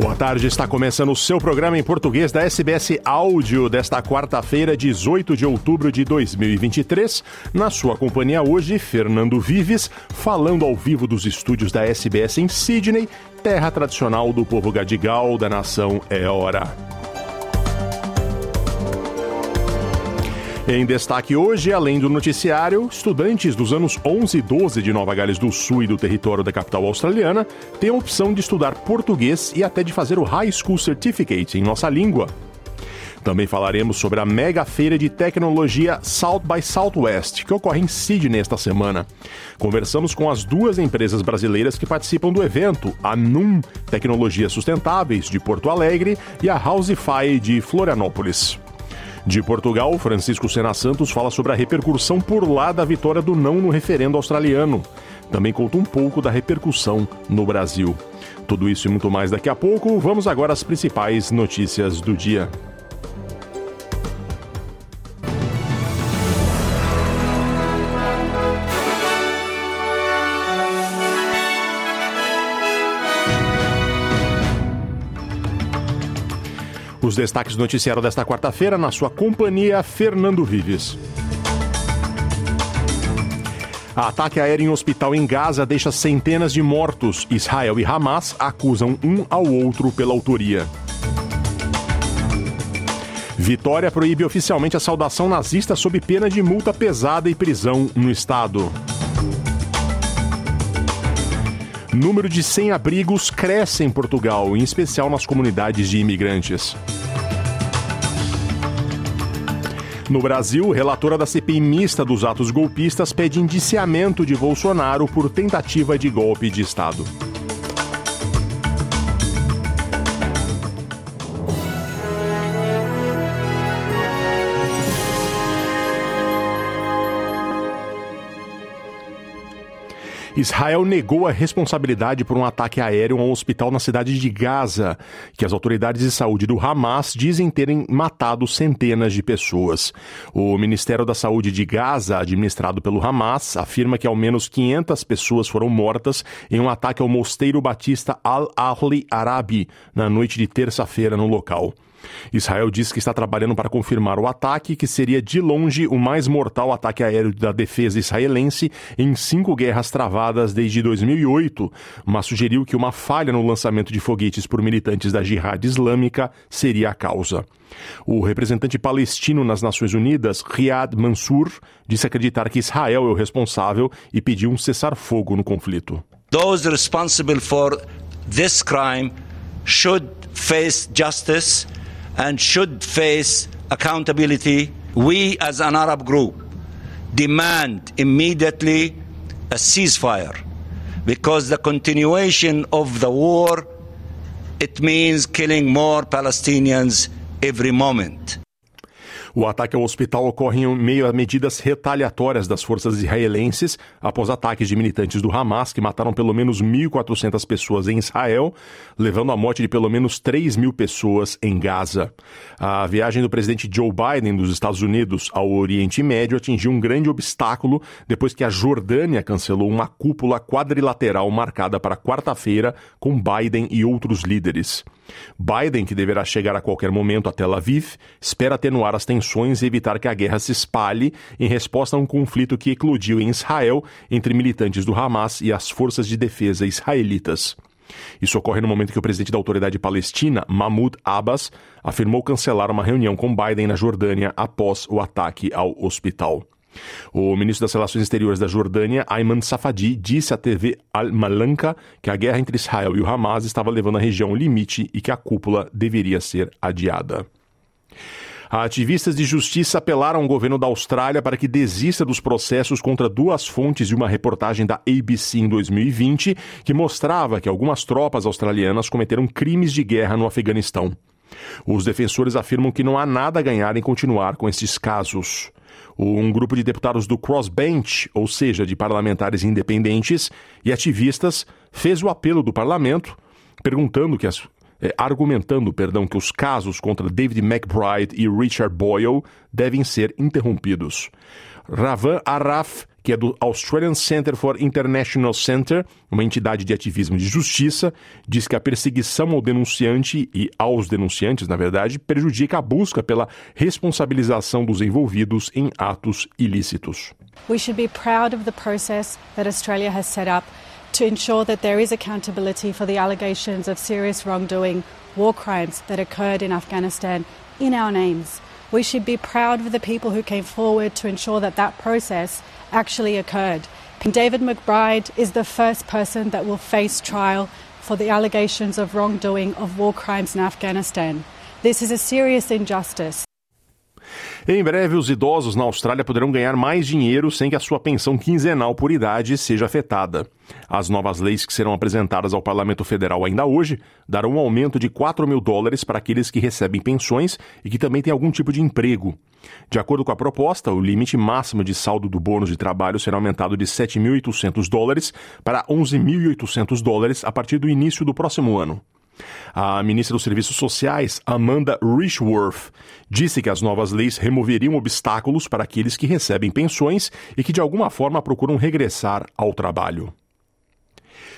Boa tarde, está começando o seu programa em português da SBS Áudio desta quarta-feira, 18 de outubro de 2023. Na sua companhia hoje, Fernando Vives, falando ao vivo dos estúdios da SBS em Sydney, terra tradicional do povo gadigal da nação Eora. Em destaque hoje, além do noticiário, estudantes dos anos 11 e 12 de Nova Gales do Sul e do território da capital australiana têm a opção de estudar português e até de fazer o High School Certificate em nossa língua. Também falaremos sobre a mega feira de tecnologia South by Southwest, que ocorre em Sydney esta semana. Conversamos com as duas empresas brasileiras que participam do evento, a NUM Tecnologias Sustentáveis de Porto Alegre e a Housify de Florianópolis. De Portugal, Francisco Sena Santos fala sobre a repercussão por lá da vitória do não no referendo australiano. Também conta um pouco da repercussão no Brasil. Tudo isso e muito mais daqui a pouco. Vamos agora às principais notícias do dia. Destaques do noticiário desta quarta-feira, na sua companhia, Fernando Vives. Ataque aéreo em hospital em Gaza deixa centenas de mortos. Israel e Hamas acusam um ao outro pela autoria. Vitória proíbe oficialmente a saudação nazista sob pena de multa pesada e prisão no estado. Número de sem-abrigos cresce em Portugal, em especial nas comunidades de imigrantes. No Brasil, relatora da CPI mista dos atos golpistas pede indiciamento de Bolsonaro por tentativa de golpe de Estado. Israel negou a responsabilidade por um ataque aéreo a um hospital na cidade de Gaza, que as autoridades de saúde do Hamas dizem terem matado centenas de pessoas. O Ministério da Saúde de Gaza, administrado pelo Hamas, afirma que ao menos 500 pessoas foram mortas em um ataque ao mosteiro batista Al-Ahli Arabi na noite de terça-feira no local. Israel diz que está trabalhando para confirmar o ataque, que seria de longe o mais mortal ataque aéreo da defesa israelense em cinco guerras travadas desde 2008, mas sugeriu que uma falha no lançamento de foguetes por militantes da Jihad Islâmica seria a causa. O representante palestino nas Nações Unidas, Riyad Mansour, disse acreditar que Israel é o responsável e pediu um cessar-fogo no conflito. Those responsible for this crime should face justice and should face accountability. We, as an Arab group, demand immediately a ceasefire because the continuation of the war it means killing more Palestinians every moment. O ataque ao hospital ocorre em meio a medidas retaliatórias das forças israelenses após ataques de militantes do Hamas que mataram pelo menos 1.400 pessoas em Israel, levando à morte de pelo menos 3 mil pessoas em Gaza. A viagem do presidente Joe Biden dos Estados Unidos ao Oriente Médio atingiu um grande obstáculo depois que a Jordânia cancelou uma cúpula quadrilateral marcada para quarta-feira com Biden e outros líderes. Biden, que deverá chegar a qualquer momento a Tel Aviv, espera atenuar as tensões e evitar que a guerra se espalhe em resposta a um conflito que eclodiu em Israel entre militantes do Hamas e as forças de defesa israelitas. Isso ocorre no momento que o presidente da autoridade palestina, Mahmoud Abbas, afirmou cancelar uma reunião com Biden na Jordânia após o ataque ao hospital. O ministro das Relações Exteriores da Jordânia, Ayman Safadi, disse à TV Al-Malanka que a guerra entre Israel e o Hamas estava levando a região ao limite e que a cúpula deveria ser adiada. Ativistas de justiça apelaram ao governo da Austrália para que desista dos processos contra duas fontes de uma reportagem da ABC em 2020 que mostrava que algumas tropas australianas cometeram crimes de guerra no Afeganistão. Os defensores afirmam que não há nada a ganhar em continuar com esses casos. Um grupo de deputados do crossbench, ou seja, de parlamentares independentes e ativistas, fez o apelo do parlamento, perguntando que as, eh, argumentando, perdão, que os casos contra David McBride e Richard Boyle devem ser interrompidos. Ravan Araf que é do Australian Center for International Center, uma entidade de ativismo de justiça, diz que a perseguição ao denunciante e aos denunciantes, na verdade, prejudica a busca pela responsabilização dos envolvidos em atos ilícitos. We should be proud of the process that Australia has set up to ensure that there is accountability for the allegations of serious wrongdoing, war crimes that occurred in Afghanistan in our names. We should be proud of the people who came forward to ensure that that process actually occurred. David McBride is the first person that will face trial for the allegations of wrongdoing of war crimes in Afghanistan. This is a serious injustice. Em breve, os idosos na Austrália poderão ganhar mais dinheiro sem que a sua pensão quinzenal por idade seja afetada. As novas leis que serão apresentadas ao Parlamento Federal ainda hoje darão um aumento de 4 mil dólares para aqueles que recebem pensões e que também têm algum tipo de emprego. De acordo com a proposta, o limite máximo de saldo do bônus de trabalho será aumentado de 7.800 dólares para 11.800 dólares a partir do início do próximo ano. A ministra dos Serviços Sociais, Amanda Richworth, disse que as novas leis removeriam obstáculos para aqueles que recebem pensões e que de alguma forma procuram regressar ao trabalho.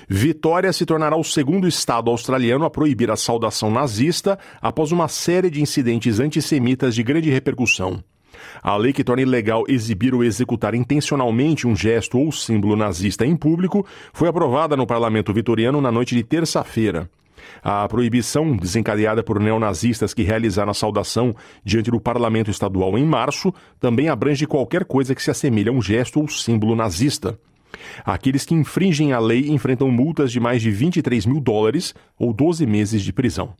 Vitória se tornará o segundo estado australiano a proibir a saudação nazista após uma série de incidentes antissemitas de grande repercussão. A lei que torna ilegal exibir ou executar intencionalmente um gesto ou símbolo nazista em público foi aprovada no parlamento vitoriano na noite de terça-feira. A proibição, desencadeada por neonazistas que realizaram a saudação diante do parlamento estadual em março, também abrange qualquer coisa que se assemelhe a um gesto ou símbolo nazista. Aqueles que infringem a lei enfrentam multas de mais de 23 mil dólares ou 12 meses de prisão.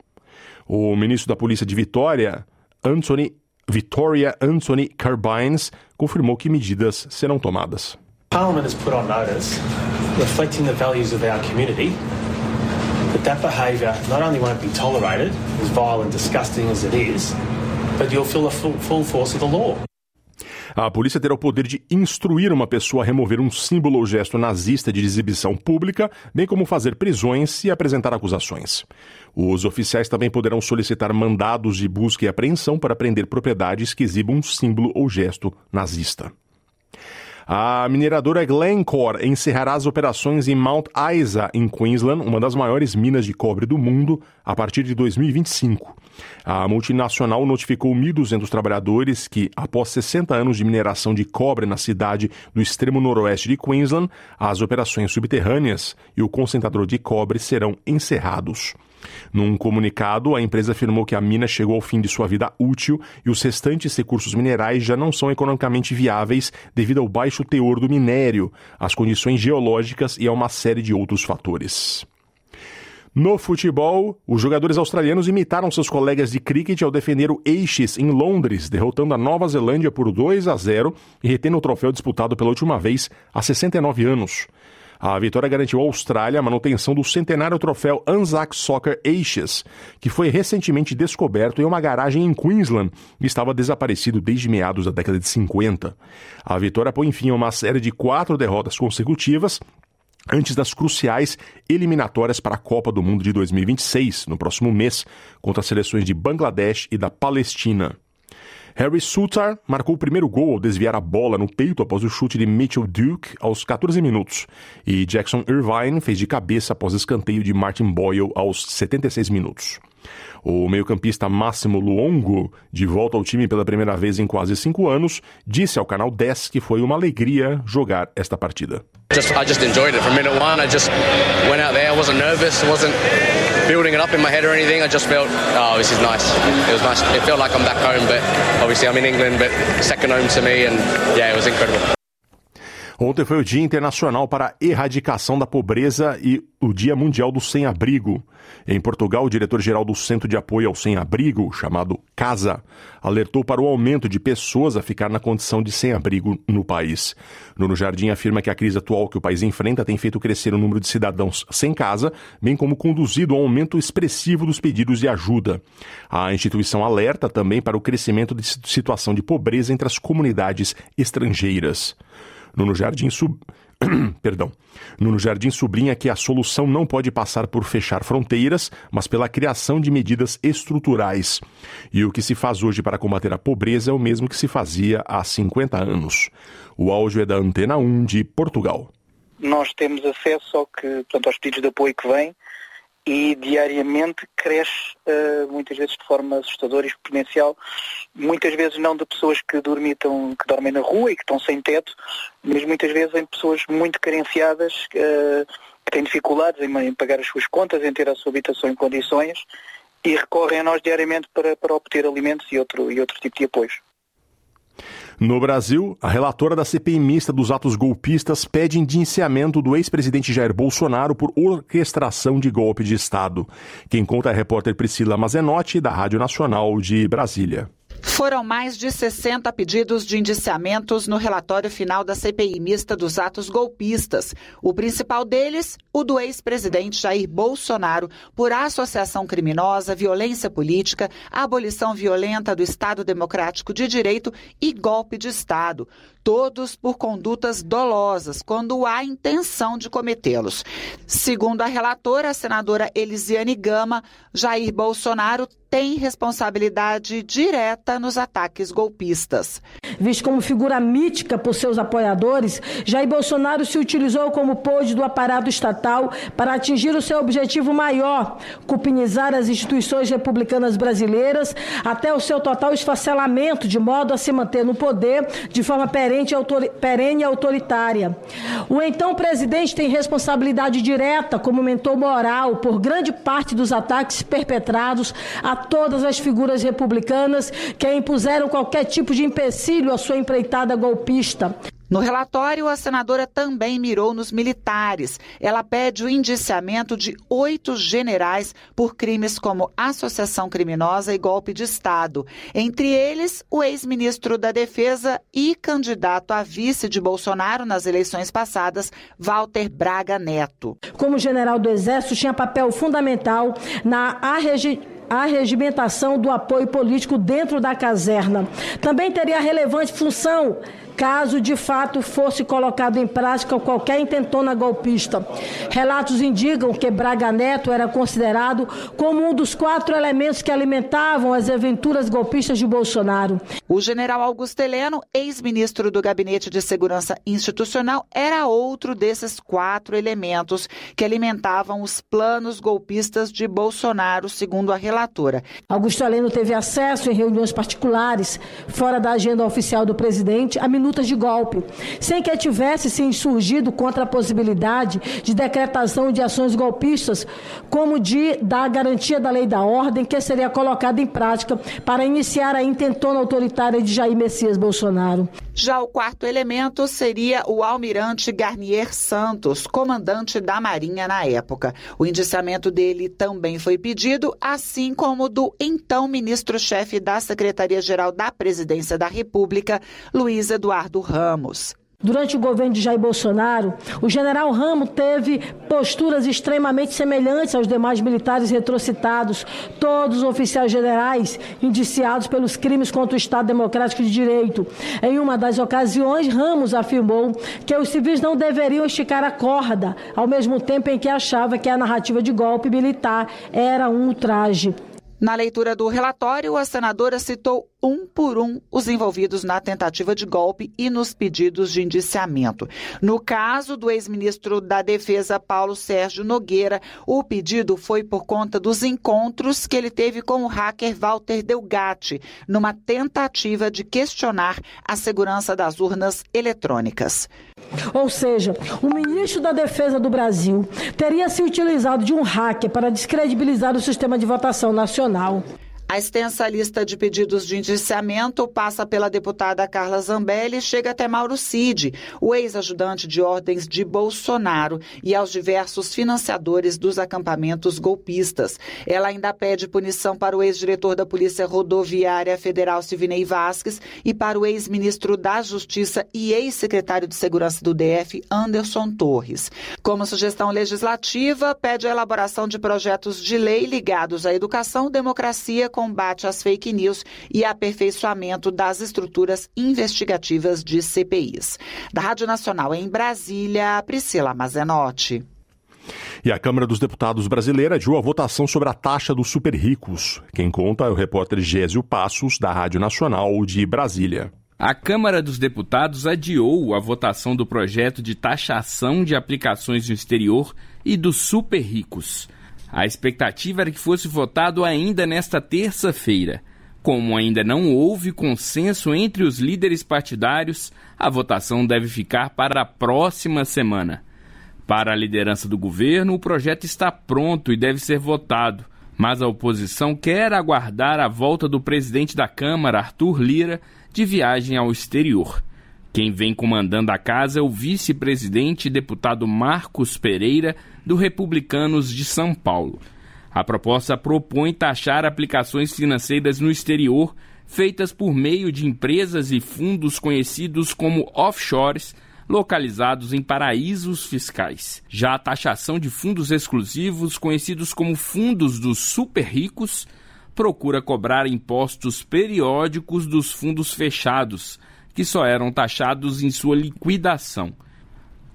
O ministro da Polícia de Vitória, Anthony Victoria Anthony Carbines, confirmou que medidas serão tomadas. Parliament has put on notice, reflecting the values of our community, that that behaviour not only won't be tolerated, as vile and disgusting as it is, but you'll feel the full, full force of the law. A polícia terá o poder de instruir uma pessoa a remover um símbolo ou gesto nazista de exibição pública, bem como fazer prisões e apresentar acusações. Os oficiais também poderão solicitar mandados de busca e apreensão para prender propriedades que exibam um símbolo ou gesto nazista. A mineradora Glencore encerrará as operações em Mount Isa, em Queensland, uma das maiores minas de cobre do mundo, a partir de 2025. A multinacional notificou 1.200 trabalhadores que, após 60 anos de mineração de cobre na cidade do extremo noroeste de Queensland, as operações subterrâneas e o concentrador de cobre serão encerrados. Num comunicado, a empresa afirmou que a mina chegou ao fim de sua vida útil e os restantes recursos minerais já não são economicamente viáveis devido ao baixo teor do minério, às condições geológicas e a uma série de outros fatores. No futebol, os jogadores australianos imitaram seus colegas de cricket ao defender o Ashes em Londres, derrotando a Nova Zelândia por 2 a 0 e retendo o troféu disputado pela última vez há 69 anos. A vitória garantiu à Austrália a manutenção do centenário troféu Anzac Soccer Ashes, que foi recentemente descoberto em uma garagem em Queensland e estava desaparecido desde meados da década de 50. A vitória põe fim a uma série de quatro derrotas consecutivas antes das cruciais eliminatórias para a Copa do Mundo de 2026, no próximo mês, contra as seleções de Bangladesh e da Palestina. Harry Sutar marcou o primeiro gol ao desviar a bola no peito após o chute de Mitchell Duke aos 14 minutos. E Jackson Irvine fez de cabeça após escanteio de Martin Boyle aos 76 minutos. O meio-campista Máximo Luongo, de volta ao time pela primeira vez em quase cinco anos, disse ao canal 10 que foi uma alegria jogar esta partida. Just, I just enjoyed it from minute one. I just went out there. I wasn't nervous. I wasn't building it up in my head or anything. I just felt, oh, this is nice. It was nice. It felt like I'm back home, but obviously I'm in England, but second home to me, and yeah, it was incredible. Ontem foi o Dia Internacional para a Erradicação da Pobreza e o Dia Mundial do Sem-Abrigo. Em Portugal, o diretor-geral do Centro de Apoio ao Sem-Abrigo, chamado CASA, alertou para o aumento de pessoas a ficar na condição de sem-abrigo no país. Nuno Jardim afirma que a crise atual que o país enfrenta tem feito crescer o número de cidadãos sem casa, bem como conduzido ao aumento expressivo dos pedidos de ajuda. A instituição alerta também para o crescimento de situação de pobreza entre as comunidades estrangeiras. Nuno Jardim sub... Perdão. Nuno Jardim sublinha que a solução não pode passar por fechar fronteiras, mas pela criação de medidas estruturais. E o que se faz hoje para combater a pobreza é o mesmo que se fazia há 50 anos. O áudio é da Antena 1 de Portugal. Nós temos acesso ao que, portanto, aos pedidos de apoio que vêm e diariamente cresce uh, muitas vezes de forma assustadora e exponencial, muitas vezes não de pessoas que dormitam, que dormem na rua e que estão sem teto, mas muitas vezes em pessoas muito carenciadas, uh, que têm dificuldades em, em, pagar as suas contas, em ter a sua habitação em condições e recorrem a nós diariamente para, para obter alimentos e outro, e outro tipo de apoios. No Brasil, a relatora da CPI mista dos atos golpistas pede indiciamento do ex-presidente Jair Bolsonaro por orquestração de golpe de Estado. Quem conta é a repórter Priscila Mazenotti, da Rádio Nacional de Brasília. Foram mais de 60 pedidos de indiciamentos no relatório final da CPI mista dos atos golpistas. O principal deles, o do ex-presidente Jair Bolsonaro, por associação criminosa, violência política, abolição violenta do Estado Democrático de Direito e golpe de Estado. Todos por condutas dolosas, quando há intenção de cometê-los. Segundo a relatora, a senadora Elisiane Gama, Jair Bolsonaro tem responsabilidade direta nos ataques golpistas. Visto como figura mítica por seus apoiadores, Jair Bolsonaro se utilizou como pôde do aparato estatal para atingir o seu objetivo maior, cupinizar as instituições republicanas brasileiras até o seu total esfacelamento, de modo a se manter no poder de forma perene e autoritária. O então presidente tem responsabilidade direta como mentor moral por grande parte dos ataques perpetrados a todas as figuras republicanas que impuseram qualquer tipo de empecilho à sua empreitada golpista. No relatório, a senadora também mirou nos militares. Ela pede o indiciamento de oito generais por crimes como associação criminosa e golpe de Estado. Entre eles, o ex-ministro da Defesa e candidato a vice de Bolsonaro nas eleições passadas, Walter Braga Neto. Como general do Exército, tinha papel fundamental na a regimentação do apoio político dentro da caserna. Também teria relevante função caso de fato fosse colocado em prática qualquer intentona golpista. Relatos indicam que Braga Neto era considerado como um dos quatro elementos que alimentavam as aventuras golpistas de Bolsonaro. O general Augusto Heleno, ex-ministro do Gabinete de Segurança Institucional, era outro desses quatro elementos que alimentavam os planos golpistas de Bolsonaro, segundo a relatora. Augusto Heleno teve acesso em reuniões particulares, fora da agenda oficial do presidente, a de golpe, sem que tivesse se insurgido contra a possibilidade de decretação de ações golpistas, como de da garantia da lei da ordem, que seria colocada em prática para iniciar a intentona autoritária de Jair Messias Bolsonaro. Já o quarto elemento seria o almirante Garnier Santos, comandante da Marinha na época. O indiciamento dele também foi pedido, assim como do então ministro-chefe da Secretaria-Geral da Presidência da República, Luiz Eduardo Ramos. Durante o governo de Jair Bolsonaro, o general Ramos teve posturas extremamente semelhantes aos demais militares retrocitados, todos os oficiais generais indiciados pelos crimes contra o Estado Democrático de Direito. Em uma das ocasiões, Ramos afirmou que os civis não deveriam esticar a corda, ao mesmo tempo em que achava que a narrativa de golpe militar era um ultraje. Na leitura do relatório, a senadora citou um por um os envolvidos na tentativa de golpe e nos pedidos de indiciamento. No caso do ex-ministro da Defesa, Paulo Sérgio Nogueira, o pedido foi por conta dos encontros que ele teve com o hacker Walter Delgatti, numa tentativa de questionar a segurança das urnas eletrônicas. Ou seja, o ministro da Defesa do Brasil teria se utilizado de um hacker para descredibilizar o sistema de votação nacional. A extensa lista de pedidos de indiciamento passa pela deputada Carla Zambelli e chega até Mauro Cid, o ex-ajudante de ordens de Bolsonaro, e aos diversos financiadores dos acampamentos golpistas. Ela ainda pede punição para o ex-diretor da Polícia Rodoviária Federal Sivinei Vasques e para o ex-ministro da Justiça e ex-secretário de Segurança do DF, Anderson Torres. Como sugestão legislativa, pede a elaboração de projetos de lei ligados à educação, democracia, combate às fake news e aperfeiçoamento das estruturas investigativas de CPIs. Da Rádio Nacional em Brasília, Priscila Mazenotti. E a Câmara dos Deputados brasileira adiou a votação sobre a taxa dos super ricos. Quem conta é o repórter Gésio Passos, da Rádio Nacional de Brasília. A Câmara dos Deputados adiou a votação do projeto de taxação de aplicações no exterior e dos super ricos. A expectativa era que fosse votado ainda nesta terça-feira. Como ainda não houve consenso entre os líderes partidários, a votação deve ficar para a próxima semana. Para a liderança do governo, o projeto está pronto e deve ser votado, mas a oposição quer aguardar a volta do presidente da Câmara, Arthur Lira, de viagem ao exterior. Quem vem comandando a casa é o vice-presidente e deputado Marcos Pereira, do Republicanos de São Paulo. A proposta propõe taxar aplicações financeiras no exterior feitas por meio de empresas e fundos conhecidos como offshores, localizados em paraísos fiscais. Já a taxação de fundos exclusivos, conhecidos como fundos dos super ricos, procura cobrar impostos periódicos dos fundos fechados, que só eram taxados em sua liquidação.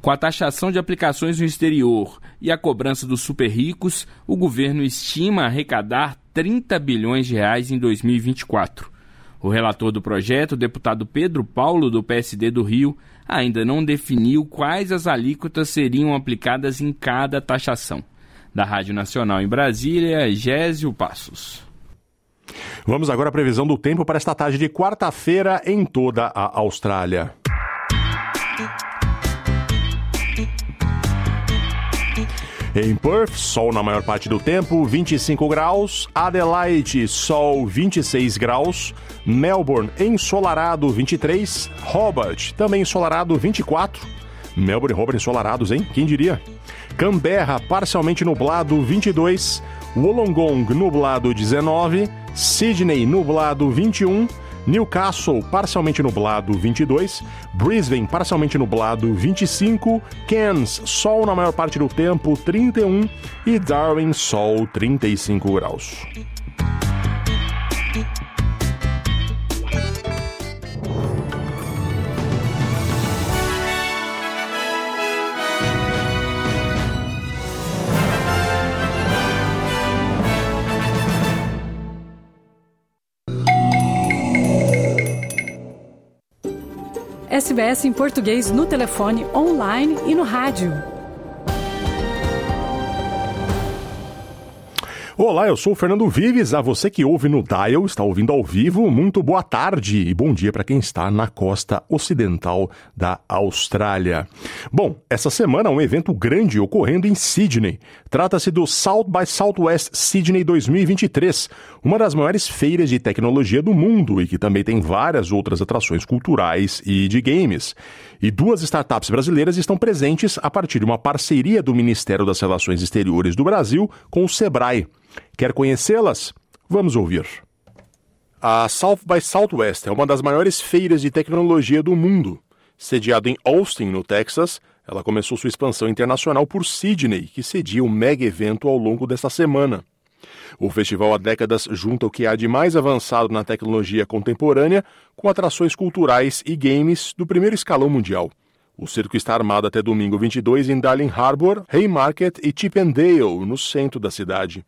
Com a taxação de aplicações no exterior e a cobrança dos super ricos, o governo estima arrecadar 30 bilhões de reais em 2024. O relator do projeto, o deputado Pedro Paulo, do PSD do Rio, ainda não definiu quais as alíquotas seriam aplicadas em cada taxação. Da Rádio Nacional em Brasília, Gésio Passos. Vamos agora à previsão do tempo para esta tarde de quarta-feira em toda a Austrália. Em Perth, sol na maior parte do tempo, 25 graus. Adelaide, sol 26 graus. Melbourne, ensolarado 23. Hobart, também ensolarado 24. Melbourne e Hobart ensolarados, hein? Quem diria? Canberra, parcialmente nublado 22. Wollongong, nublado 19. Sydney, nublado 21. Newcastle, parcialmente nublado, 22. Brisbane, parcialmente nublado, 25. Cairns, sol na maior parte do tempo, 31. E Darwin, sol, 35 graus. SBS em português no telefone, online e no rádio. Olá, eu sou o Fernando Vives. A você que ouve no Dial, está ouvindo ao vivo, muito boa tarde e bom dia para quem está na costa ocidental da Austrália. Bom, essa semana um evento grande ocorrendo em Sydney. Trata-se do South by Southwest Sydney 2023, uma das maiores feiras de tecnologia do mundo e que também tem várias outras atrações culturais e de games. E duas startups brasileiras estão presentes a partir de uma parceria do Ministério das Relações Exteriores do Brasil com o Sebrae. Quer conhecê-las? Vamos ouvir. A South by Southwest é uma das maiores feiras de tecnologia do mundo. Sediada em Austin, no Texas, ela começou sua expansão internacional por Sydney, que cedia um mega evento ao longo desta semana. O festival há décadas junta o que há de mais avançado na tecnologia contemporânea com atrações culturais e games do primeiro escalão mundial. O circo está armado até domingo 22 em Darling Harbour, Haymarket e Chippendale, no centro da cidade.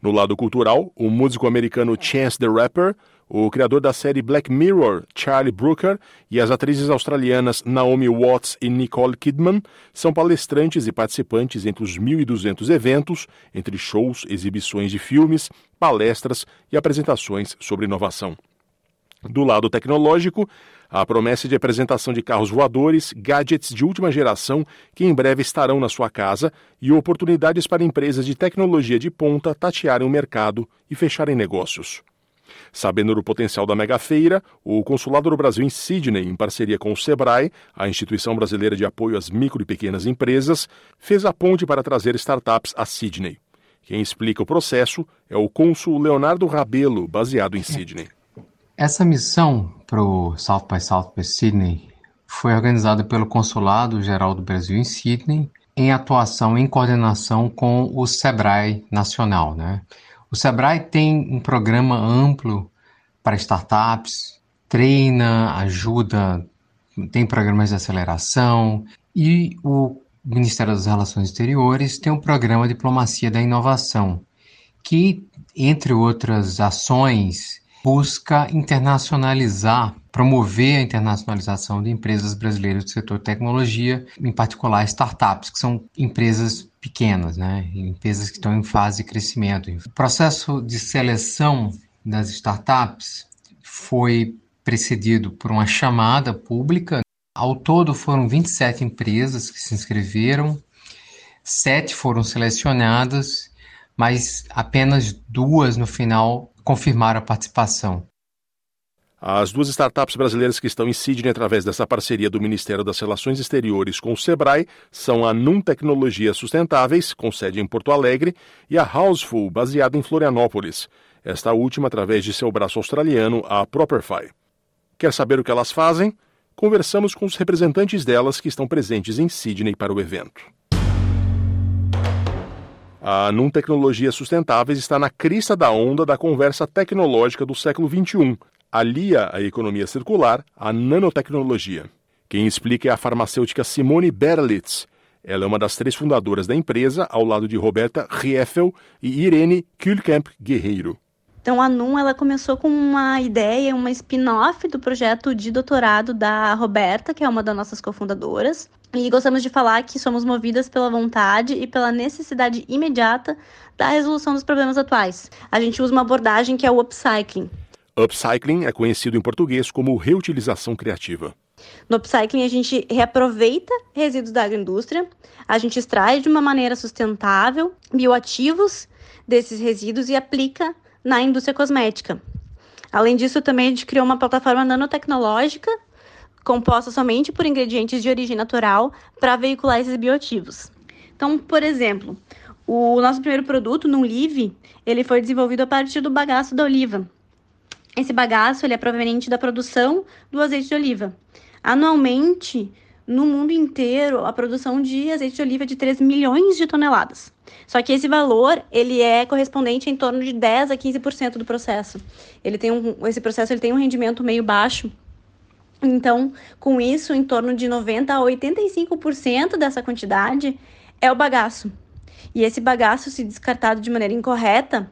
No lado cultural, o músico americano Chance the Rapper, o criador da série Black Mirror, Charlie Brooker, e as atrizes australianas Naomi Watts e Nicole Kidman são palestrantes e participantes entre os 1.200 eventos, entre shows, exibições de filmes, palestras e apresentações sobre inovação. Do lado tecnológico, a promessa de apresentação de carros voadores, gadgets de última geração que em breve estarão na sua casa e oportunidades para empresas de tecnologia de ponta tatearem o mercado e fecharem negócios. Sabendo do potencial da megafeira, o Consulado do Brasil em Sydney, em parceria com o SEBRAE, a Instituição Brasileira de Apoio às Micro e Pequenas Empresas, fez a ponte para trazer startups a Sydney. Quem explica o processo é o cônsul Leonardo Rabelo, baseado em Sydney. Essa missão para o South by Southwest Sydney foi organizada pelo Consulado Geral do Brasil em Sydney, em atuação em coordenação com o SEBRAE Nacional. Né? O Sebrae tem um programa amplo para startups, treina, ajuda, tem programas de aceleração. E o Ministério das Relações Exteriores tem um programa Diplomacia da Inovação, que, entre outras ações, busca internacionalizar, promover a internacionalização de empresas brasileiras do setor tecnologia, em particular startups, que são empresas pequenas, né? empresas que estão em fase de crescimento. O processo de seleção das startups foi precedido por uma chamada pública. Ao todo foram 27 empresas que se inscreveram, sete foram selecionadas, mas apenas duas no final confirmaram a participação. As duas startups brasileiras que estão em Sydney através dessa parceria do Ministério das Relações Exteriores com o Sebrae são a Num Tecnologias Sustentáveis, com sede em Porto Alegre, e a Houseful, baseada em Florianópolis. Esta última através de seu braço australiano, a Properfy. Quer saber o que elas fazem? Conversamos com os representantes delas que estão presentes em Sydney para o evento. A Num Tecnologias Sustentáveis está na crista da onda da conversa tecnológica do século XXI, alia a economia circular à nanotecnologia. Quem explica é a farmacêutica Simone Berlitz. Ela é uma das três fundadoras da empresa, ao lado de Roberta Rieffel e Irene Kühlkamp Guerreiro. Então a NUM ela começou com uma ideia, uma spin-off do projeto de doutorado da Roberta, que é uma das nossas cofundadoras. E gostamos de falar que somos movidas pela vontade e pela necessidade imediata da resolução dos problemas atuais. A gente usa uma abordagem que é o upcycling, Upcycling é conhecido em português como reutilização criativa. No upcycling, a gente reaproveita resíduos da agroindústria, a gente extrai de uma maneira sustentável bioativos desses resíduos e aplica na indústria cosmética. Além disso, também a gente criou uma plataforma nanotecnológica composta somente por ingredientes de origem natural para veicular esses bioativos. Então, por exemplo, o nosso primeiro produto, no Live, ele foi desenvolvido a partir do bagaço da oliva, esse bagaço ele é proveniente da produção do azeite de oliva. Anualmente, no mundo inteiro, a produção de azeite de oliva é de 3 milhões de toneladas. Só que esse valor, ele é correspondente em torno de 10 a 15% do processo. Ele tem um, esse processo ele tem um rendimento meio baixo. Então, com isso, em torno de 90 a 85% dessa quantidade é o bagaço. E esse bagaço, se descartado de maneira incorreta,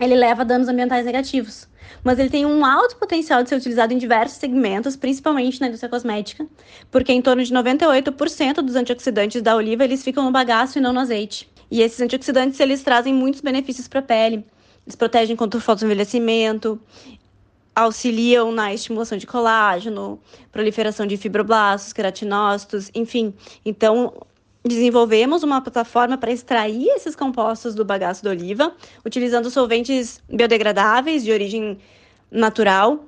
ele leva a danos ambientais negativos mas ele tem um alto potencial de ser utilizado em diversos segmentos, principalmente na indústria cosmética, porque em torno de 98% dos antioxidantes da oliva eles ficam no bagaço e não no azeite. E esses antioxidantes eles trazem muitos benefícios para a pele. Eles protegem contra o fotoenvelhecimento, auxiliam na estimulação de colágeno, proliferação de fibroblastos, queratinócitos, enfim. Então, desenvolvemos uma plataforma para extrair esses compostos do bagaço da oliva, utilizando solventes biodegradáveis de origem natural,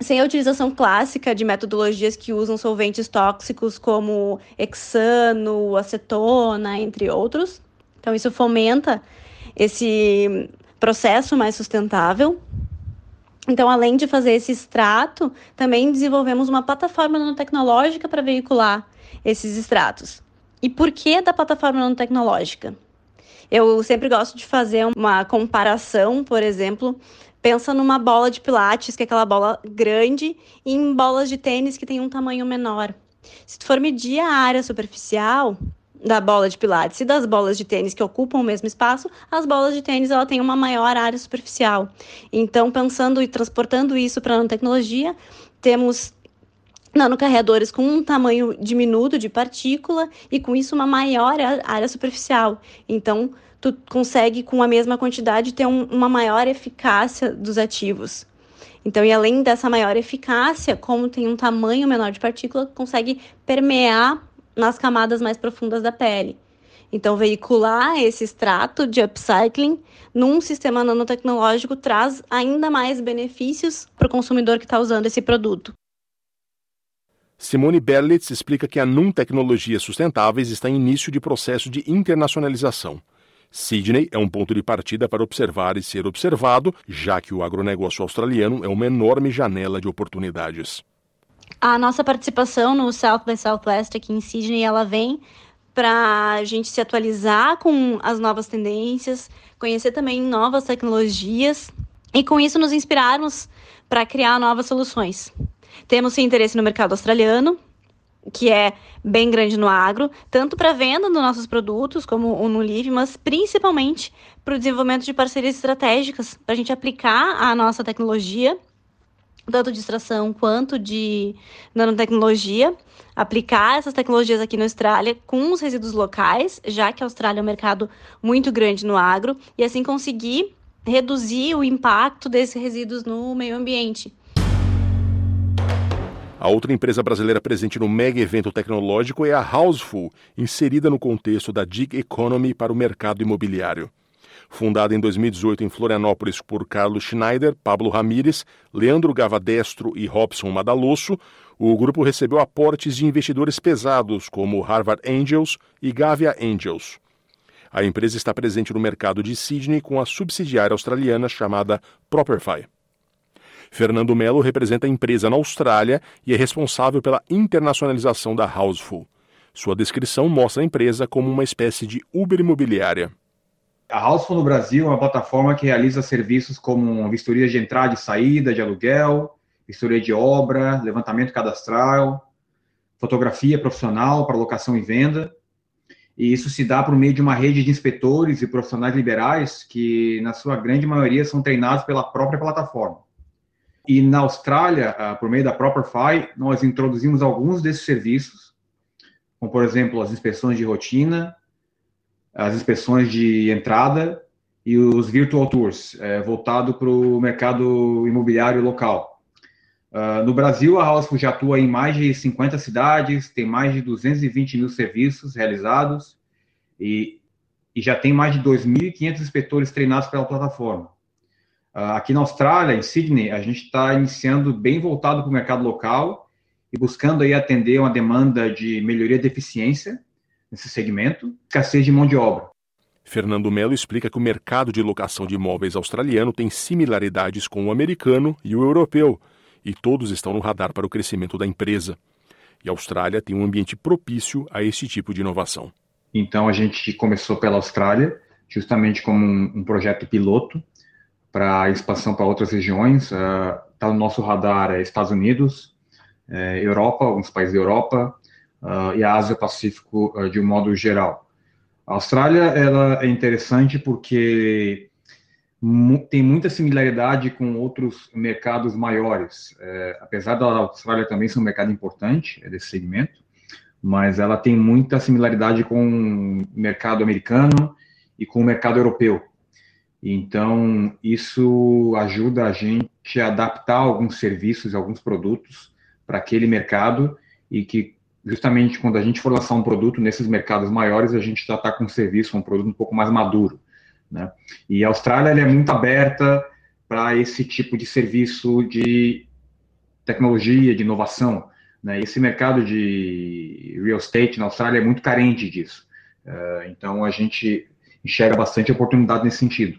sem a utilização clássica de metodologias que usam solventes tóxicos como hexano, acetona, entre outros. Então, isso fomenta esse processo mais sustentável. Então, além de fazer esse extrato, também desenvolvemos uma plataforma nanotecnológica para veicular esses extratos. E por que da plataforma nanotecnológica? Eu sempre gosto de fazer uma comparação, por exemplo, pensa numa bola de pilates, que é aquela bola grande, e em bolas de tênis que tem um tamanho menor. Se tu for medir a área superficial da bola de pilates e das bolas de tênis que ocupam o mesmo espaço, as bolas de tênis ela tem uma maior área superficial. Então, pensando e transportando isso para a nanotecnologia, temos nanocarreadores com um tamanho diminuto de partícula e com isso uma maior área superficial. Então, tu consegue com a mesma quantidade ter um, uma maior eficácia dos ativos. Então, e além dessa maior eficácia, como tem um tamanho menor de partícula, consegue permear nas camadas mais profundas da pele. Então, veicular esse extrato de upcycling num sistema nanotecnológico traz ainda mais benefícios para o consumidor que está usando esse produto. Simone Berlitz explica que a NUM Tecnologias Sustentáveis está em início de processo de internacionalização. Sydney é um ponto de partida para observar e ser observado, já que o agronegócio australiano é uma enorme janela de oportunidades. A nossa participação no South by Southwest aqui em Sydney, ela vem para a gente se atualizar com as novas tendências, conhecer também novas tecnologias e com isso nos inspirarmos para criar novas soluções. Temos sim interesse no mercado australiano, que é bem grande no agro, tanto para venda dos nossos produtos, como no Live, mas principalmente para o desenvolvimento de parcerias estratégicas, para a gente aplicar a nossa tecnologia, tanto de extração quanto de nanotecnologia, aplicar essas tecnologias aqui na Austrália com os resíduos locais, já que a Austrália é um mercado muito grande no agro, e assim conseguir reduzir o impacto desses resíduos no meio ambiente. A outra empresa brasileira presente no mega evento tecnológico é a Houseful, inserida no contexto da Dig Economy para o mercado imobiliário. Fundada em 2018 em Florianópolis por Carlos Schneider, Pablo Ramírez, Leandro Gavadestro e Robson Madalosso, o grupo recebeu aportes de investidores pesados como Harvard Angels e Gavia Angels. A empresa está presente no mercado de Sydney com a subsidiária australiana chamada Properfy. Fernando Melo representa a empresa na Austrália e é responsável pela internacionalização da Houseful. Sua descrição mostra a empresa como uma espécie de Uber imobiliária. A Houseful no Brasil é uma plataforma que realiza serviços como vistoria de entrada e saída de aluguel, vistoria de obra, levantamento cadastral, fotografia profissional para locação e venda. E isso se dá por meio de uma rede de inspetores e profissionais liberais que, na sua grande maioria, são treinados pela própria plataforma. E na Austrália, uh, por meio da Properfy, nós introduzimos alguns desses serviços, como, por exemplo, as inspeções de rotina, as inspeções de entrada e os virtual tours, é, voltado para o mercado imobiliário local. Uh, no Brasil, a Houseful já atua em mais de 50 cidades, tem mais de 220 mil serviços realizados e, e já tem mais de 2.500 inspetores treinados pela plataforma. Uh, aqui na Austrália, em Sydney, a gente está iniciando bem voltado para o mercado local e buscando aí atender uma demanda de melhoria de eficiência nesse segmento, escassez de mão de obra. Fernando Melo explica que o mercado de locação de imóveis australiano tem similaridades com o americano e o europeu, e todos estão no radar para o crescimento da empresa. E a Austrália tem um ambiente propício a esse tipo de inovação. Então a gente começou pela Austrália, justamente como um, um projeto piloto, para expansão para outras regiões. Está uh, no nosso radar é Estados Unidos, é, Europa, alguns países da Europa uh, e a Ásia Pacífico uh, de um modo geral. A Austrália ela é interessante porque tem muita similaridade com outros mercados maiores. É, apesar da Austrália também ser um mercado importante é desse segmento, mas ela tem muita similaridade com o mercado americano e com o mercado europeu. Então, isso ajuda a gente a adaptar alguns serviços, alguns produtos para aquele mercado e que justamente quando a gente for lançar um produto nesses mercados maiores, a gente já está com um serviço, um produto um pouco mais maduro. Né? E a Austrália é muito aberta para esse tipo de serviço de tecnologia, de inovação. Né? Esse mercado de real estate na Austrália é muito carente disso. Uh, então, a gente enxerga bastante oportunidade nesse sentido.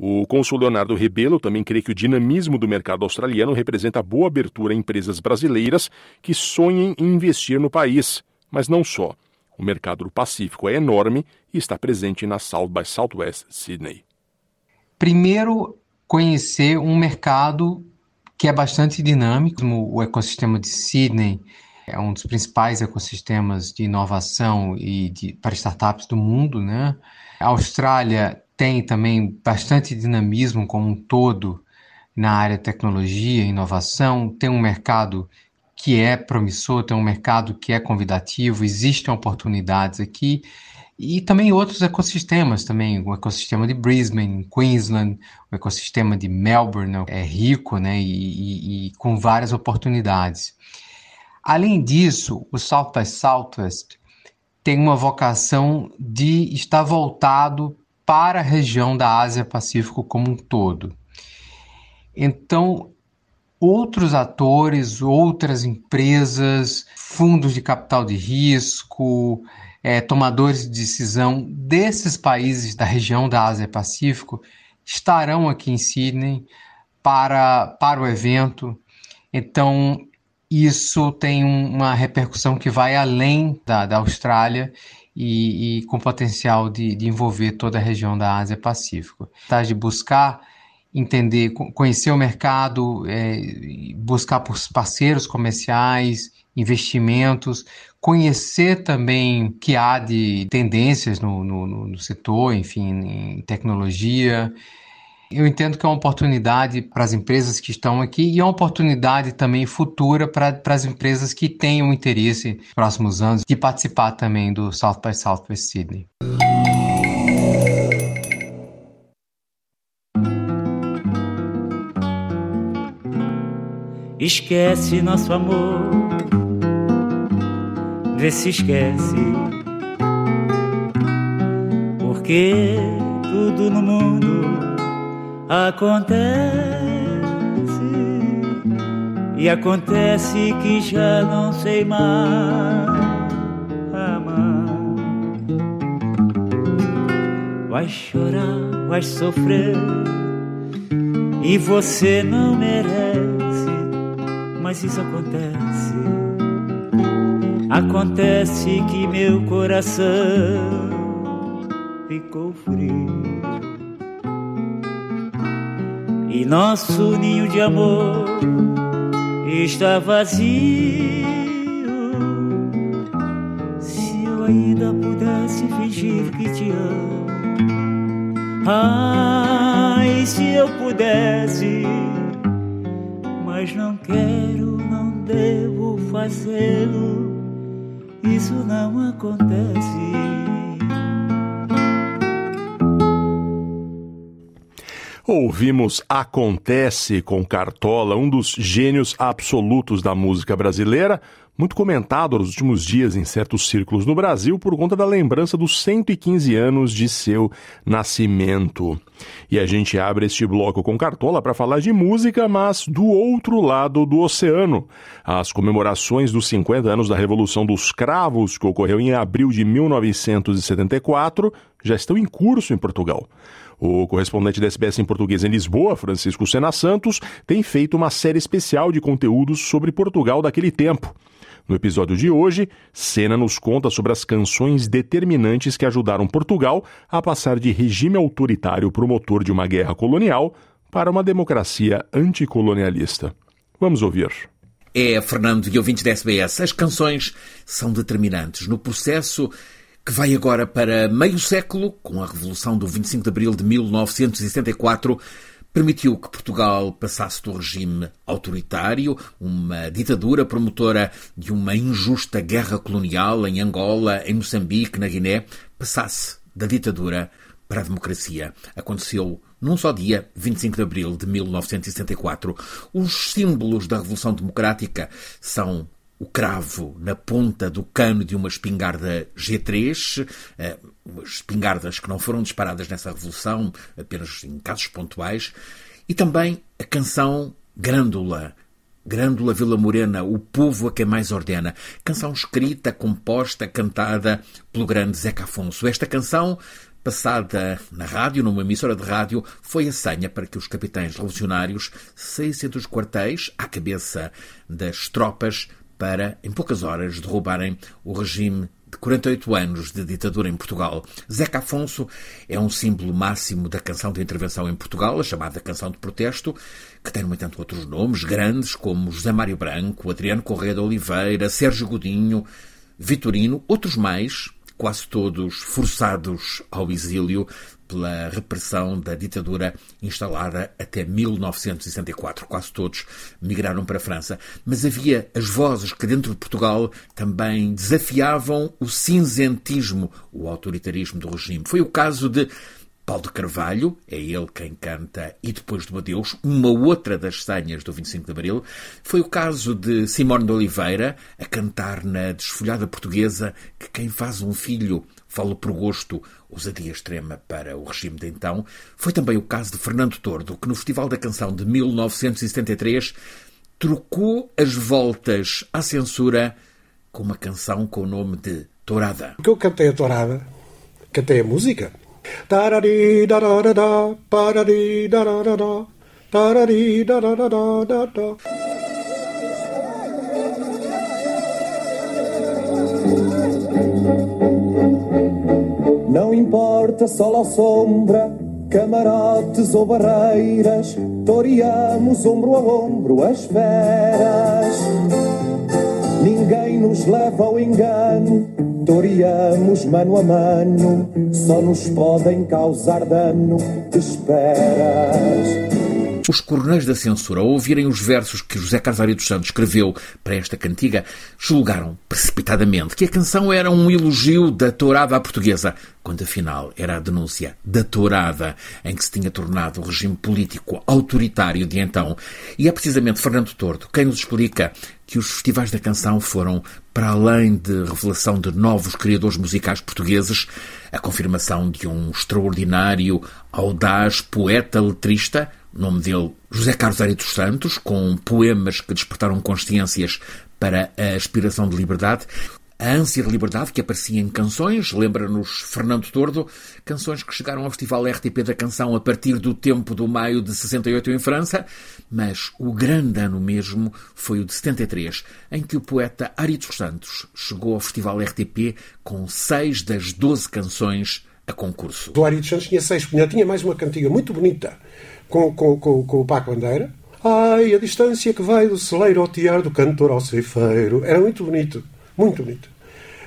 O consul Leonardo Rebelo também crê que o dinamismo do mercado australiano representa boa abertura a empresas brasileiras que sonhem em investir no país, mas não só. O mercado do Pacífico é enorme e está presente na South by Southwest Sydney. Primeiro, conhecer um mercado que é bastante dinâmico. O ecossistema de Sydney é um dos principais ecossistemas de inovação e de, para startups do mundo. Né? A Austrália tem também bastante dinamismo como um todo na área tecnologia inovação, tem um mercado que é promissor, tem um mercado que é convidativo, existem oportunidades aqui e também outros ecossistemas também, o ecossistema de Brisbane, Queensland, o ecossistema de Melbourne é rico, né, e, e, e com várias oportunidades. Além disso, o South by Southwest tem uma vocação de estar voltado para a região da Ásia-Pacífico como um todo. Então, outros atores, outras empresas, fundos de capital de risco, é, tomadores de decisão desses países da região da Ásia-Pacífico estarão aqui em Sydney para, para o evento. Então, isso tem uma repercussão que vai além da, da Austrália e, e com potencial de, de, envolver toda a região da Ásia-Pacífico. Tá, de buscar entender, conhecer o mercado, é, buscar por parceiros comerciais, investimentos, conhecer também que há de tendências no, no, no setor, enfim, em tecnologia. Eu entendo que é uma oportunidade para as empresas que estão aqui e é uma oportunidade também futura para, as empresas que tenham interesse nos próximos anos de participar também do South by Southwest Sydney. Esquece nosso amor, vê se esquece, porque tudo no mundo acontece e acontece que já não sei mais amar. Vai chorar, vai sofrer e você não merece mas isso acontece. Acontece que meu coração ficou frio. E nosso ninho de amor está vazio. Se eu ainda pudesse fingir que te amo. Ai, se eu pudesse mas não quero, não devo fazê-lo. Isso não acontece. Ouvimos Acontece com Cartola, um dos gênios absolutos da música brasileira, muito comentado nos últimos dias em certos círculos no Brasil por conta da lembrança dos 115 anos de seu nascimento. E a gente abre este bloco com Cartola para falar de música, mas do outro lado do oceano. As comemorações dos 50 anos da Revolução dos Cravos, que ocorreu em abril de 1974, já estão em curso em Portugal. O correspondente da SBS em português em Lisboa, Francisco Sena Santos, tem feito uma série especial de conteúdos sobre Portugal daquele tempo. No episódio de hoje, Sena nos conta sobre as canções determinantes que ajudaram Portugal a passar de regime autoritário promotor de uma guerra colonial para uma democracia anticolonialista. Vamos ouvir. É, Fernando e ouvintes da SBS, as canções são determinantes no processo que vai agora para meio século, com a Revolução do 25 de Abril de 1974, permitiu que Portugal passasse do regime autoritário, uma ditadura promotora de uma injusta guerra colonial em Angola, em Moçambique, na Guiné, passasse da ditadura para a democracia. Aconteceu num só dia, 25 de abril de 1974. Os símbolos da Revolução Democrática são o cravo na ponta do cano de uma espingarda G3, eh, espingardas que não foram disparadas nessa revolução, apenas em casos pontuais, e também a canção Grândula, Grândula Vila Morena, O Povo a Quem Mais Ordena. Canção escrita, composta, cantada pelo grande Zeca Afonso. Esta canção, passada na rádio, numa emissora de rádio, foi a senha para que os capitães revolucionários saíssem dos quartéis, à cabeça das tropas, para, em poucas horas, derrubarem o regime de 48 anos de ditadura em Portugal. Zeca Afonso é um símbolo máximo da canção de intervenção em Portugal, a chamada canção de protesto, que tem, no entanto, outros nomes grandes, como José Mário Branco, Adriano Correia de Oliveira, Sérgio Godinho, Vitorino, outros mais, quase todos forçados ao exílio pela repressão da ditadura instalada até 1964. Quase todos migraram para a França. Mas havia as vozes que dentro de Portugal também desafiavam o cinzentismo, o autoritarismo do regime. Foi o caso de Paulo de Carvalho, é ele quem canta E Depois do Adeus, uma outra das senhas do 25 de Abril. Foi o caso de Simone de Oliveira, a cantar na desfolhada portuguesa que quem faz um filho fala por gosto, ousadia extrema para o regime de então. Foi também o caso de Fernando Tordo, que no Festival da Canção de 1973 trocou as voltas à censura com uma canção com o nome de Tourada. Porque eu cantei a Tourada, cantei a música, importa sol ou sombra, camarotes ou barreiras, toreamos ombro a ombro as feras. Ninguém nos leva ao engano, toreamos mano a mano, só nos podem causar dano de esperas. Os coronéis da censura, ao ouvirem os versos que José Casario dos Santos escreveu para esta cantiga, julgaram precipitadamente que a canção era um elogio da tourada à portuguesa, quando afinal era a denúncia da tourada em que se tinha tornado o regime político autoritário de então. E é precisamente Fernando Tordo quem nos explica que os festivais da canção foram, para além de revelação de novos criadores musicais portugueses, a confirmação de um extraordinário, audaz poeta letrista, nome dele José Carlos dos Santos, com poemas que despertaram consciências para a aspiração de liberdade, a ânsia de liberdade que aparecia em canções, lembra-nos Fernando Tordo, canções que chegaram ao Festival RTP da Canção a partir do tempo do maio de 68 em França, mas o grande ano mesmo foi o de 73, em que o poeta Ari Santos chegou ao Festival RTP com seis das doze canções a concurso. O Ari Santos tinha seis, tinha mais uma cantiga muito bonita, com, com, com, com o Paco Bandeira. Ai, a distância que vai do celeiro ao tiar, do cantor ao ceifeiro. Era muito bonito, muito bonito.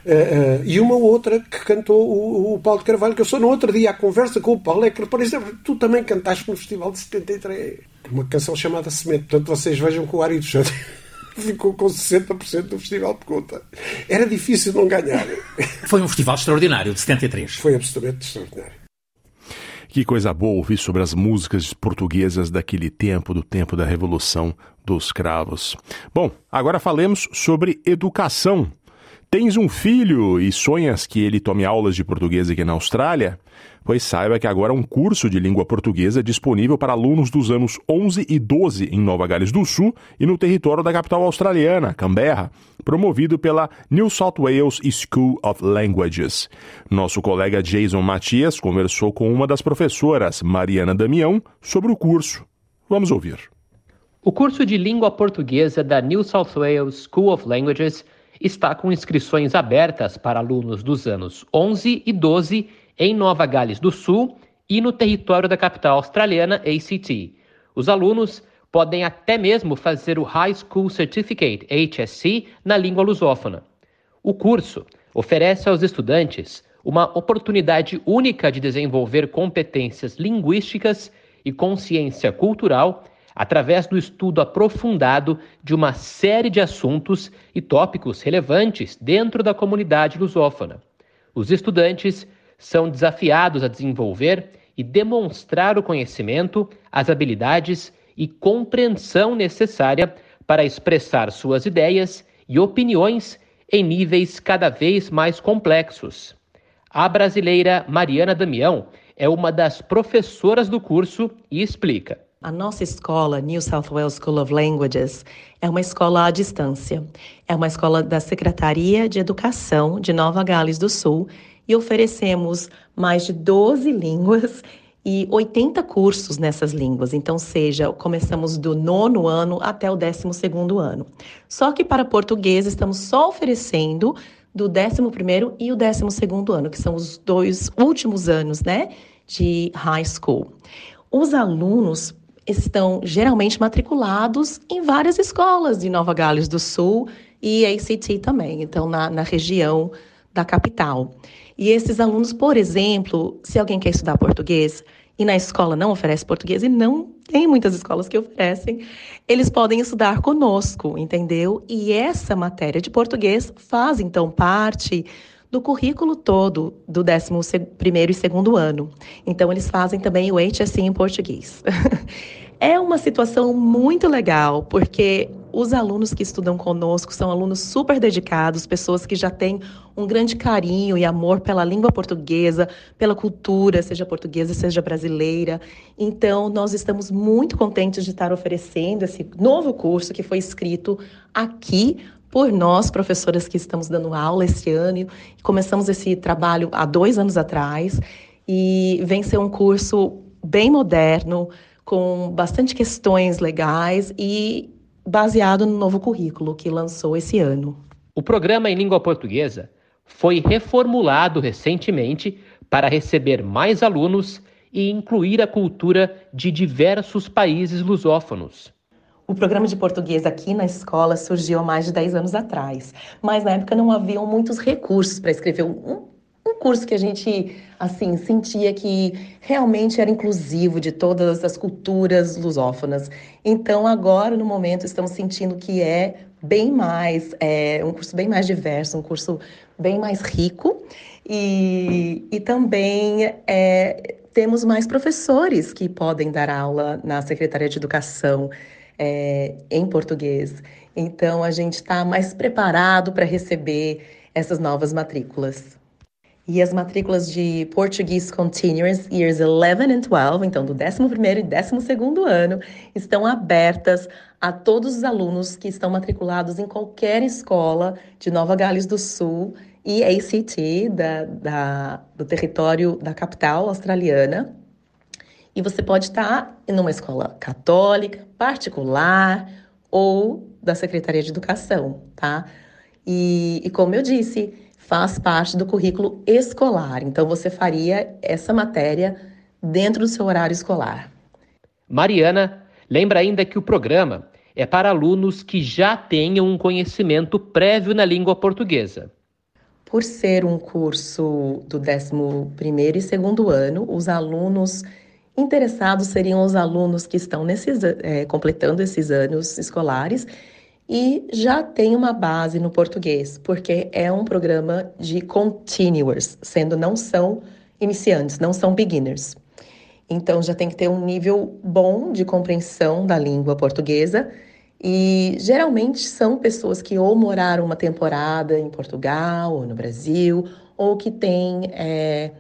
Uh, uh, e uma outra que cantou o, o, Paulo de Carvalho, que eu sou no outro dia à conversa com o Paulo, é que, por exemplo, tu também cantaste no Festival de 73, uma canção chamada Semente. Portanto, vocês vejam que o Ari dos Santos ficou com 60% do festival de conta. Era difícil não ganhar. Foi um festival extraordinário, de 73. Foi absolutamente extraordinário. Que coisa boa ouvir sobre as músicas portuguesas daquele tempo, do tempo da Revolução dos Cravos. Bom, agora falemos sobre educação. Tens um filho e sonhas que ele tome aulas de português aqui na Austrália? Pois saiba que agora há um curso de língua portuguesa disponível para alunos dos anos 11 e 12 em Nova Gales do Sul e no território da capital australiana, Canberra, promovido pela New South Wales School of Languages. Nosso colega Jason Matias conversou com uma das professoras, Mariana Damião, sobre o curso. Vamos ouvir. O curso de língua portuguesa da New South Wales School of Languages está com inscrições abertas para alunos dos anos 11 e 12 em Nova Gales do Sul e no território da capital australiana ACT. Os alunos podem até mesmo fazer o High School Certificate, HSC, na língua lusófona. O curso oferece aos estudantes uma oportunidade única de desenvolver competências linguísticas e consciência cultural através do estudo aprofundado de uma série de assuntos e tópicos relevantes dentro da comunidade lusófona. Os estudantes são desafiados a desenvolver e demonstrar o conhecimento, as habilidades e compreensão necessária para expressar suas ideias e opiniões em níveis cada vez mais complexos. A brasileira Mariana Damião é uma das professoras do curso e explica. A nossa escola, New South Wales School of Languages, é uma escola à distância. É uma escola da Secretaria de Educação de Nova Gales do Sul e oferecemos mais de 12 línguas e 80 cursos nessas línguas. Então, seja, começamos do nono ano até o décimo segundo ano. Só que para português estamos só oferecendo do décimo primeiro e o décimo segundo ano, que são os dois últimos anos, né, de high school. Os alunos estão geralmente matriculados em várias escolas de Nova Gales do Sul e ACT também, então na, na região da capital. E esses alunos, por exemplo, se alguém quer estudar português e na escola não oferece português, e não tem muitas escolas que oferecem, eles podem estudar conosco, entendeu? E essa matéria de português faz então parte do currículo todo do 11 e segundo ano. Então, eles fazem também o HSC em português. é uma situação muito legal, porque os alunos que estudam conosco são alunos super dedicados, pessoas que já têm um grande carinho e amor pela língua portuguesa, pela cultura, seja portuguesa, seja brasileira. Então, nós estamos muito contentes de estar oferecendo esse novo curso que foi escrito aqui por nós, professoras que estamos dando aula esse ano. Começamos esse trabalho há dois anos atrás e vem ser um curso bem moderno, com bastante questões legais e baseado no novo currículo que lançou esse ano. O programa em língua portuguesa foi reformulado recentemente para receber mais alunos e incluir a cultura de diversos países lusófonos. O programa de português aqui na escola surgiu há mais de 10 anos atrás, mas na época não haviam muitos recursos para escrever um, um curso que a gente assim sentia que realmente era inclusivo de todas as culturas lusófonas. Então agora no momento estamos sentindo que é bem mais é um curso bem mais diverso, um curso bem mais rico e, e também é, temos mais professores que podem dar aula na Secretaria de Educação é, em português. Então a gente está mais preparado para receber essas novas matrículas. E as matrículas de Português Continuous Years 11 and 12, então do 11º e 12º ano, estão abertas a todos os alunos que estão matriculados em qualquer escola de Nova Gales do Sul e ACT, da, da, do território da capital australiana. E você pode estar em uma escola católica, particular ou da Secretaria de Educação, tá? E, e como eu disse, faz parte do currículo escolar. Então, você faria essa matéria dentro do seu horário escolar. Mariana lembra ainda que o programa é para alunos que já tenham um conhecimento prévio na língua portuguesa. Por ser um curso do 11º e segundo ano, os alunos interessados seriam os alunos que estão nesses, é, completando esses anos escolares e já tem uma base no português, porque é um programa de continuous, sendo não são iniciantes, não são beginners. Então já tem que ter um nível bom de compreensão da língua portuguesa e geralmente são pessoas que ou moraram uma temporada em Portugal ou no Brasil ou que têm é,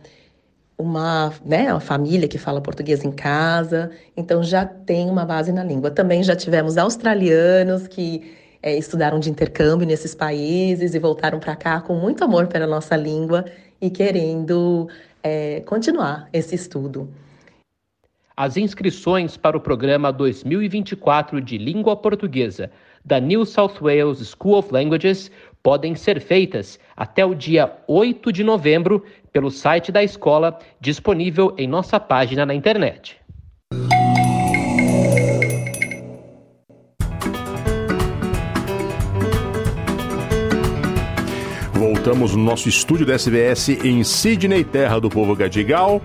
uma, né, uma família que fala português em casa, então já tem uma base na língua. Também já tivemos australianos que é, estudaram de intercâmbio nesses países e voltaram para cá com muito amor pela nossa língua e querendo é, continuar esse estudo. As inscrições para o programa 2024 de língua portuguesa da New South Wales School of Languages podem ser feitas até o dia 8 de novembro pelo site da escola, disponível em nossa página na internet. Voltamos no nosso estúdio da SBS em Sydney, terra do povo gadigal.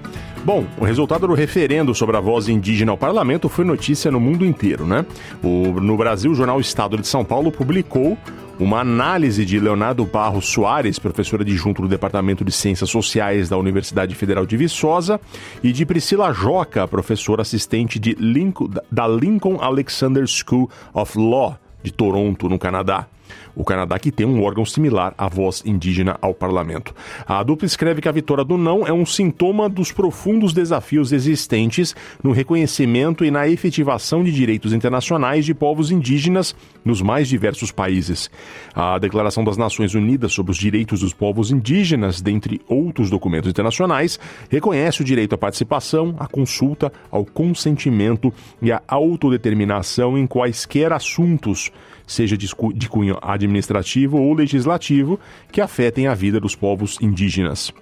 Bom, o resultado do referendo sobre a voz indígena ao parlamento foi notícia no mundo inteiro, né? O, no Brasil, o jornal Estado de São Paulo publicou uma análise de Leonardo Barros Soares, professora adjunto do Departamento de Ciências Sociais da Universidade Federal de Viçosa, e de Priscila Joca, professora assistente de Lincoln, da Lincoln Alexander School of Law de Toronto, no Canadá o Canadá que tem um órgão similar à voz indígena ao parlamento. A dupla escreve que a vitória do não é um sintoma dos profundos desafios existentes no reconhecimento e na efetivação de direitos internacionais de povos indígenas nos mais diversos países. A Declaração das Nações Unidas sobre os Direitos dos Povos Indígenas, dentre outros documentos internacionais, reconhece o direito à participação, à consulta, ao consentimento e à autodeterminação em quaisquer assuntos seja de cunho administrativo ou legislativo, que afetem a vida dos povos indígenas.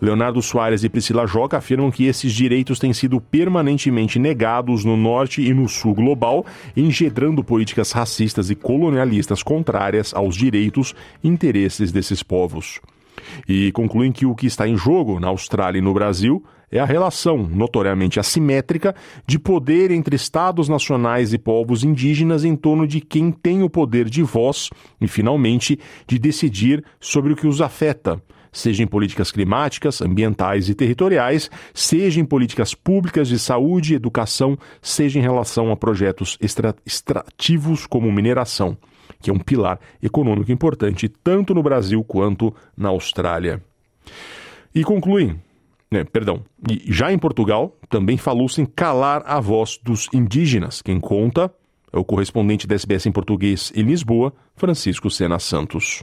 Leonardo Soares e Priscila Joca afirmam que esses direitos têm sido permanentemente negados no norte e no sul global, engendrando políticas racistas e colonialistas contrárias aos direitos e interesses desses povos. E concluem que o que está em jogo na Austrália e no Brasil é a relação, notoriamente assimétrica, de poder entre estados nacionais e povos indígenas em torno de quem tem o poder de voz e, finalmente, de decidir sobre o que os afeta, seja em políticas climáticas, ambientais e territoriais, seja em políticas públicas de saúde e educação, seja em relação a projetos extra extrativos como mineração, que é um pilar econômico importante tanto no Brasil quanto na Austrália. E conclui, né, perdão, e já em Portugal também falou-se em calar a voz dos indígenas. Quem conta é o correspondente da SBS em português em Lisboa, Francisco Sena Santos.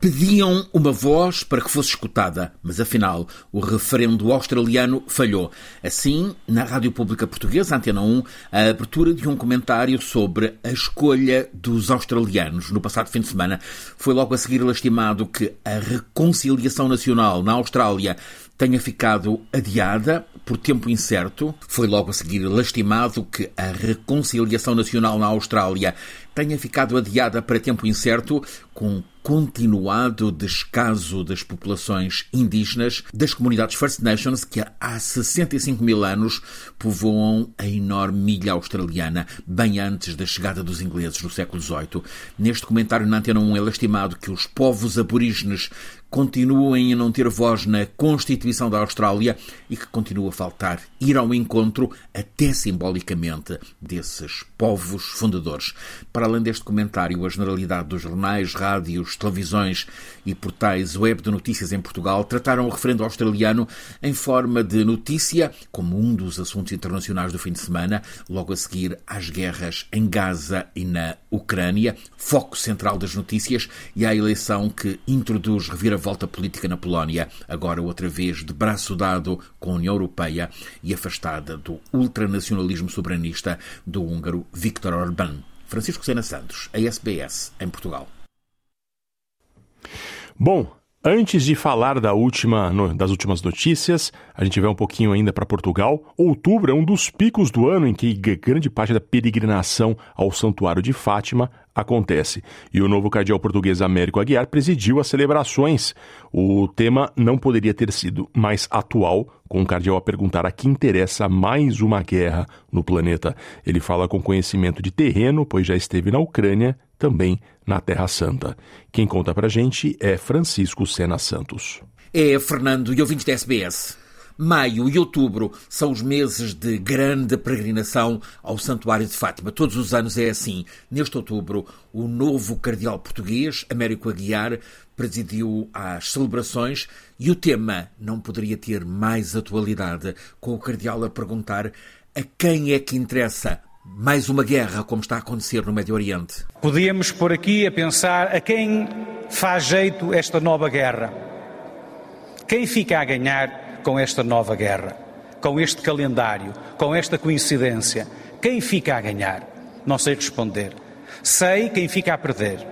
Pediam uma voz para que fosse escutada, mas afinal o referendo australiano falhou. Assim, na Rádio Pública Portuguesa, Antena 1, a abertura de um comentário sobre a escolha dos australianos no passado fim de semana foi logo a seguir lastimado que a reconciliação nacional na Austrália tenha ficado adiada por tempo incerto. Foi logo a seguir lastimado que a reconciliação nacional na Austrália tenha ficado adiada para tempo incerto, com continuado descaso das populações indígenas das comunidades First Nations que há 65 mil anos povoam a enorme ilha australiana, bem antes da chegada dos ingleses no século XVIII. Neste comentário na Antena 1 é lastimado que os povos aborígenes continuem a não ter voz na Constituição da Austrália e que continua a faltar ir ao encontro, até simbolicamente, desses povos fundadores. Para além deste comentário, a generalidade dos jornais, rádios, televisões e portais web de notícias em Portugal trataram o referendo australiano em forma de notícia, como um dos assuntos internacionais do fim de semana, logo a seguir às guerras em Gaza e na Ucrânia, foco central das notícias, e à eleição que introduz reviravolta volta política na Polónia, agora outra vez de braço dado com a União Europeia e afastada do ultranacionalismo soberanista do húngaro Viktor Orbán. Francisco Sena Santos, a SBS, em Portugal. Bom, Antes de falar da última, das últimas notícias, a gente vai um pouquinho ainda para Portugal. Outubro é um dos picos do ano em que grande parte da peregrinação ao Santuário de Fátima acontece. E o novo cardeal português Américo Aguiar presidiu as celebrações. O tema não poderia ter sido mais atual, com o cardeal a perguntar a que interessa mais uma guerra no planeta. Ele fala com conhecimento de terreno, pois já esteve na Ucrânia também na Terra Santa. Quem conta pra gente é Francisco Sena Santos. É Fernando e ouvintes da SBS. Maio e outubro são os meses de grande peregrinação ao Santuário de Fátima. Todos os anos é assim. Neste outubro, o novo cardeal português, Américo Aguiar, presidiu as celebrações e o tema não poderia ter mais atualidade, com o cardeal a perguntar a quem é que interessa mais uma guerra, como está a acontecer no Médio Oriente. Podíamos por aqui a pensar a quem faz jeito esta nova guerra. Quem fica a ganhar com esta nova guerra? Com este calendário? Com esta coincidência? Quem fica a ganhar? Não sei responder. Sei quem fica a perder.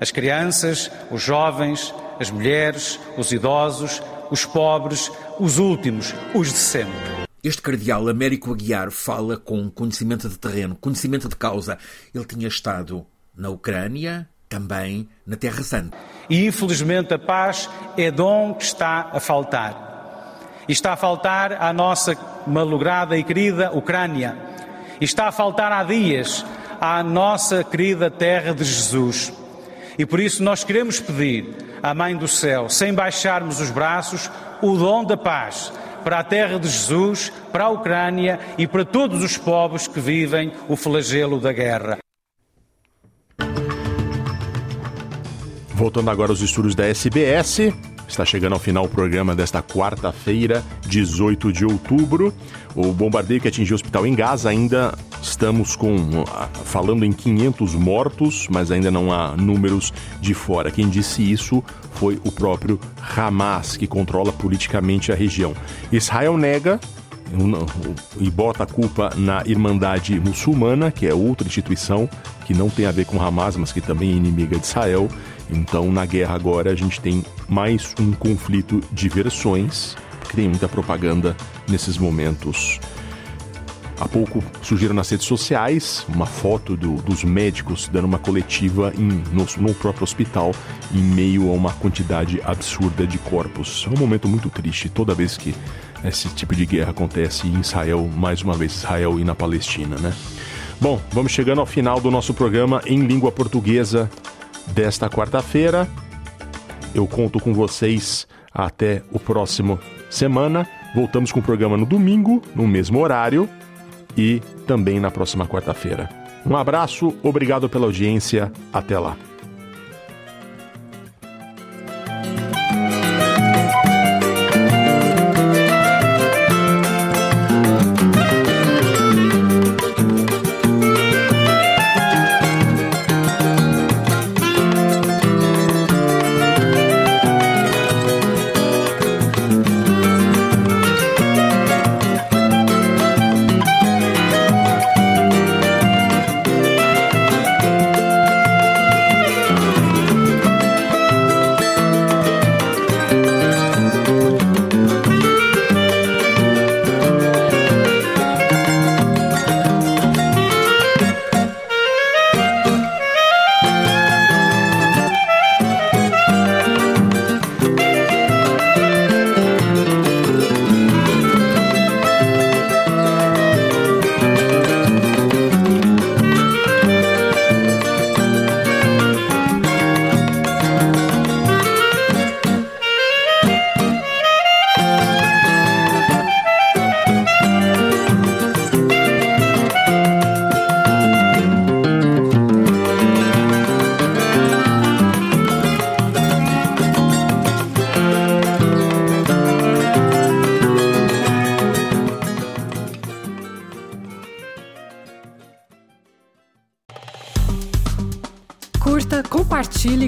As crianças, os jovens, as mulheres, os idosos, os pobres, os últimos, os de sempre. Este cardeal Américo Aguiar fala com conhecimento de terreno, conhecimento de causa. Ele tinha estado na Ucrânia, também na Terra Santa. E infelizmente a paz é dom que está a faltar. E está a faltar à nossa malograda e querida Ucrânia. E está a faltar há dias à nossa querida terra de Jesus. E por isso nós queremos pedir à Mãe do Céu, sem baixarmos os braços, o dom da paz para a terra de Jesus, para a Ucrânia e para todos os povos que vivem o flagelo da guerra. Voltando agora aos estúdios da SBS, está chegando ao final o programa desta quarta-feira, 18 de outubro. O bombardeio que atingiu o hospital em Gaza ainda estamos com falando em 500 mortos, mas ainda não há números de fora. Quem disse isso foi o próprio Hamas, que controla politicamente a região. Israel nega e bota a culpa na Irmandade Muçulmana, que é outra instituição que não tem a ver com Hamas, mas que também é inimiga de Israel. Então, na guerra agora, a gente tem mais um conflito de versões, que tem muita propaganda nesses momentos. Há pouco surgiram nas redes sociais uma foto do, dos médicos dando uma coletiva em, no, no, próprio hospital em meio a uma quantidade absurda de corpos. É um momento muito triste toda vez que esse tipo de guerra acontece em Israel, mais uma vez Israel e na Palestina, né? Bom, vamos chegando ao final do nosso programa em língua portuguesa desta quarta-feira. Eu conto com vocês até o próximo semana. Voltamos com o programa no domingo, no mesmo horário e também na próxima quarta-feira. Um abraço, obrigado pela audiência, até lá.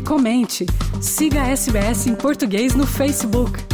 Comente. Siga a SBS em português no Facebook.